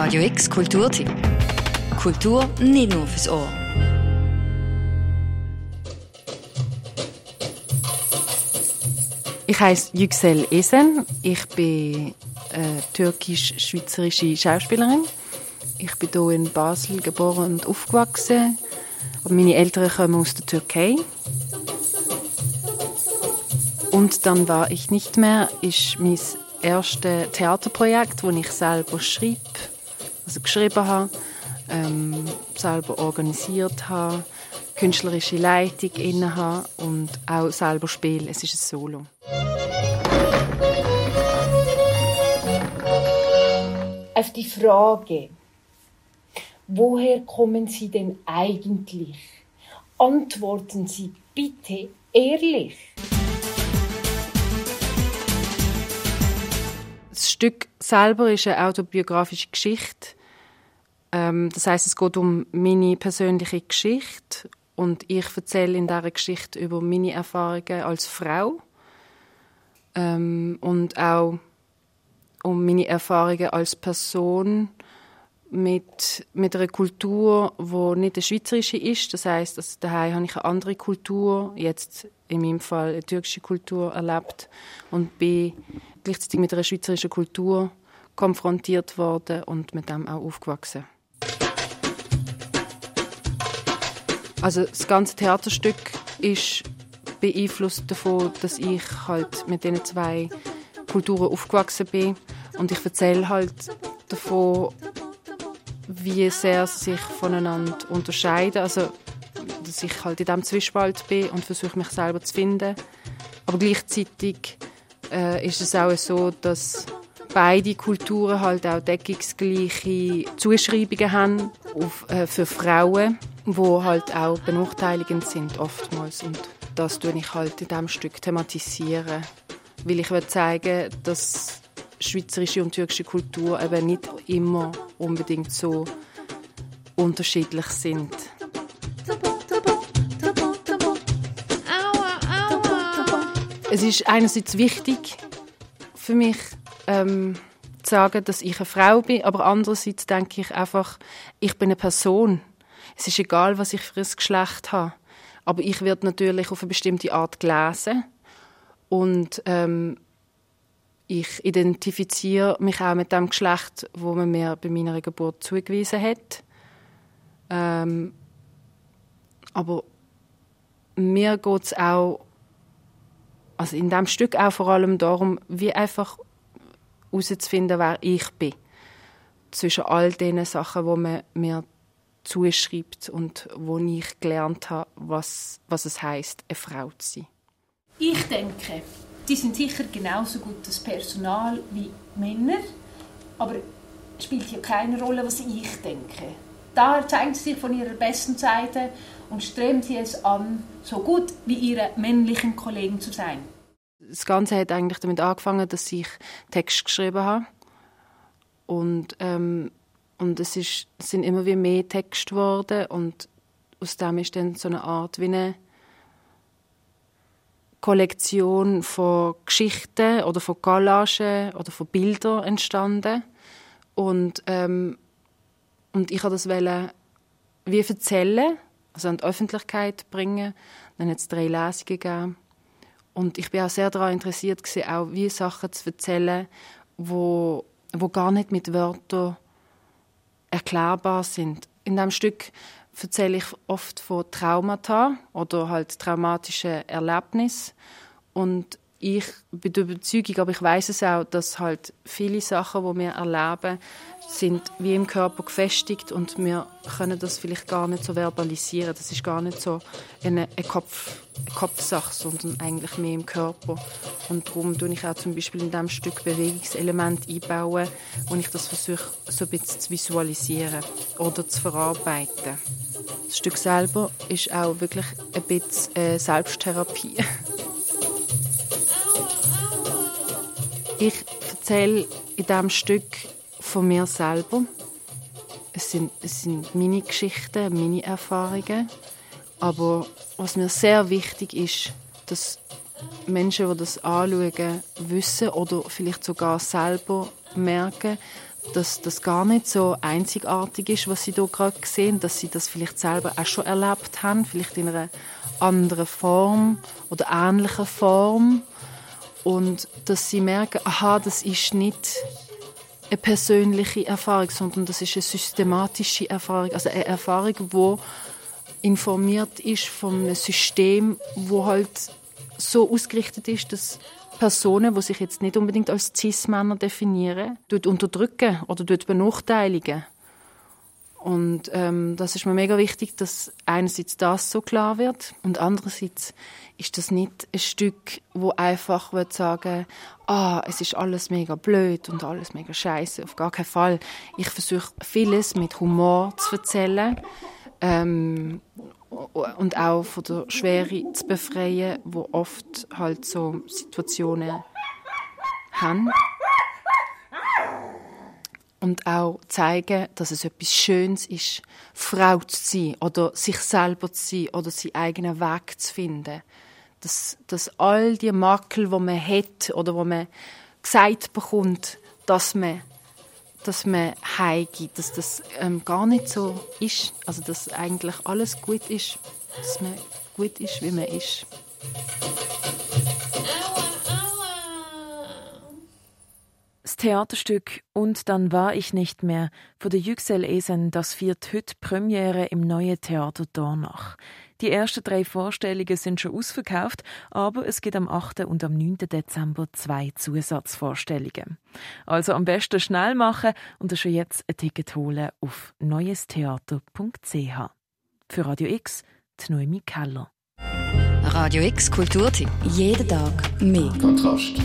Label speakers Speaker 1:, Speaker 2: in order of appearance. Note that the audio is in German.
Speaker 1: Radio X Kulturtipp. Kultur nicht nur fürs Ohr.
Speaker 2: Ich heiße Yüksel Esen. Ich bin äh, türkisch-schweizerische Schauspielerin. Ich bin hier in Basel geboren und aufgewachsen. Aber meine Eltern kommen aus der Türkei. Und dann war ich nicht mehr, ist mein erstes Theaterprojekt, das ich selber schrieb, also geschrieben habe, ähm, selber organisiert habe, künstlerische Leitung inne habe und auch selber spiele. Es ist ein Solo.
Speaker 3: Auf die Frage, woher kommen Sie denn eigentlich? Antworten Sie bitte ehrlich.
Speaker 2: Das Stück selber ist eine autobiografische Geschichte. Ähm, das heißt, es geht um meine persönliche Geschichte und ich erzähle in dieser Geschichte über meine Erfahrungen als Frau ähm, und auch um meine Erfahrungen als Person mit, mit einer Kultur, die nicht eine schweizerische ist. Das heißt, also daheim habe ich eine andere Kultur, jetzt in meinem Fall eine türkische Kultur erlebt und bin gleichzeitig mit einer schweizerischen Kultur konfrontiert worden und mit dem auch aufgewachsen. Also das ganze Theaterstück ist beeinflusst davon, dass ich halt mit diesen zwei Kulturen aufgewachsen bin und ich erzähle halt davon, wie sehr sie sich voneinander unterscheiden. Also dass ich halt in diesem Zwiespalt bin und versuche mich selber zu finden. Aber gleichzeitig äh, ist es auch so, dass beide Kulturen halt auch deckungsgleiche Zuschreibungen haben auf, äh, für Frauen, wo halt auch benachteiligend sind oftmals und das tue ich halt in diesem Stück thematisieren, weil ich will zeigen, dass schweizerische und türkische Kultur eben nicht immer unbedingt so unterschiedlich sind. Es ist einerseits wichtig für mich, ähm, zu sagen, dass ich eine Frau bin, aber andererseits denke ich einfach, ich bin eine Person. Es ist egal, was ich für ein Geschlecht habe, aber ich werde natürlich auf eine bestimmte Art gelesen und ähm, ich identifiziere mich auch mit dem Geschlecht, wo man mir bei meiner Geburt zugewiesen hat. Ähm, aber mir geht es auch also in dem Stück auch vor allem darum, wie einfach herauszufinden, wer ich bin. Zwischen all den Sachen, wo man mir zuschreibt und wo ich gelernt habe, was, was es heißt, eine Frau zu sein.
Speaker 3: Ich denke, die sind sicher genauso gutes Personal wie Männer, aber es spielt ja keine Rolle, was ich denke. Daher zeigen sie sich von ihrer besten Seite und streben sie es an, so gut wie ihre männlichen Kollegen zu sein.
Speaker 2: Das Ganze hat eigentlich damit angefangen, dass ich Text geschrieben habe. Und, ähm, und es, ist, es sind immer wie mehr Texte geworden und aus dem ist dann so eine Art wie eine Kollektion von Geschichten oder von Collagen oder von Bildern entstanden. Und, ähm, und ich wollte das wollen, wie erzählen, also an die Öffentlichkeit bringen. Dann hat es drei Lesungen gegeben. Und ich bin auch sehr daran interessiert, gewesen, auch wie Sachen zu erzählen, wo, wo gar nicht mit Wörtern erklärbar sind. In diesem Stück erzähle ich oft von Traumata oder halt traumatischen Erlebnissen. Und ich bin der Überzeugung, aber ich weiß es auch, dass halt viele Sachen, die wir erleben, sind wie im Körper gefestigt und wir können das vielleicht gar nicht so verbalisieren. Das ist gar nicht so eine, eine, Kopf, eine Kopfsache, sondern eigentlich mehr im Körper. Und darum tue ich auch zum Beispiel in diesem Stück Bewegungselemente einbauen, wo ich das versuche, so ein bisschen zu visualisieren oder zu verarbeiten. Das Stück selber ist auch wirklich ein bisschen äh, Selbsttherapie. Ich erzähle in diesem Stück von mir selber. Es sind, es sind meine Geschichten, meine Erfahrungen. Aber was mir sehr wichtig ist, dass Menschen, die das anschauen, wissen oder vielleicht sogar selber merken, dass das gar nicht so einzigartig ist, was sie hier gerade sehen, dass sie das vielleicht selber auch schon erlebt haben, vielleicht in einer anderen Form oder ähnlichen Form und dass sie merken, aha, das ist nicht eine persönliche Erfahrung, sondern das ist eine systematische Erfahrung, also eine Erfahrung, wo informiert ist von einem System, wo halt so ausgerichtet ist, dass Personen, die sich jetzt nicht unbedingt als Cis-Männer definieren, unterdrücken oder benachteiligen. Und ähm, das ist mir mega wichtig, dass einerseits das so klar wird und andererseits ist das nicht ein Stück, wo einfach wird sagen, ah, es ist alles mega blöd und alles mega scheiße. Auf gar keinen Fall. Ich versuche vieles mit Humor zu erzählen ähm, und auch von der Schwere zu befreien, wo oft halt so Situationen haben. Und auch zeigen, dass es etwas Schönes ist, Frau zu sein oder sich selber zu sein oder seinen eigenen Weg zu finden. Dass, dass all die Makel, die man hat oder wo man gesagt bekommt, dass man dass man heimgibt, dass das ähm, gar nicht so ist, also dass eigentlich alles gut ist, dass man gut ist, wie man ist.
Speaker 4: Theaterstück «Und dann war ich nicht mehr» von der Yüksel Esen, das viert heute Premiere im neuen Theater Dornach. Die ersten drei Vorstellungen sind schon ausverkauft, aber es gibt am 8. und am 9. Dezember zwei Zusatzvorstellungen. Also am besten schnell machen und schon jetzt ein Ticket holen auf neuestheater.ch. Für Radio X, die Noemi Keller.
Speaker 1: Radio X Kulturtipp. Jeden Tag mehr.
Speaker 5: Kontrast.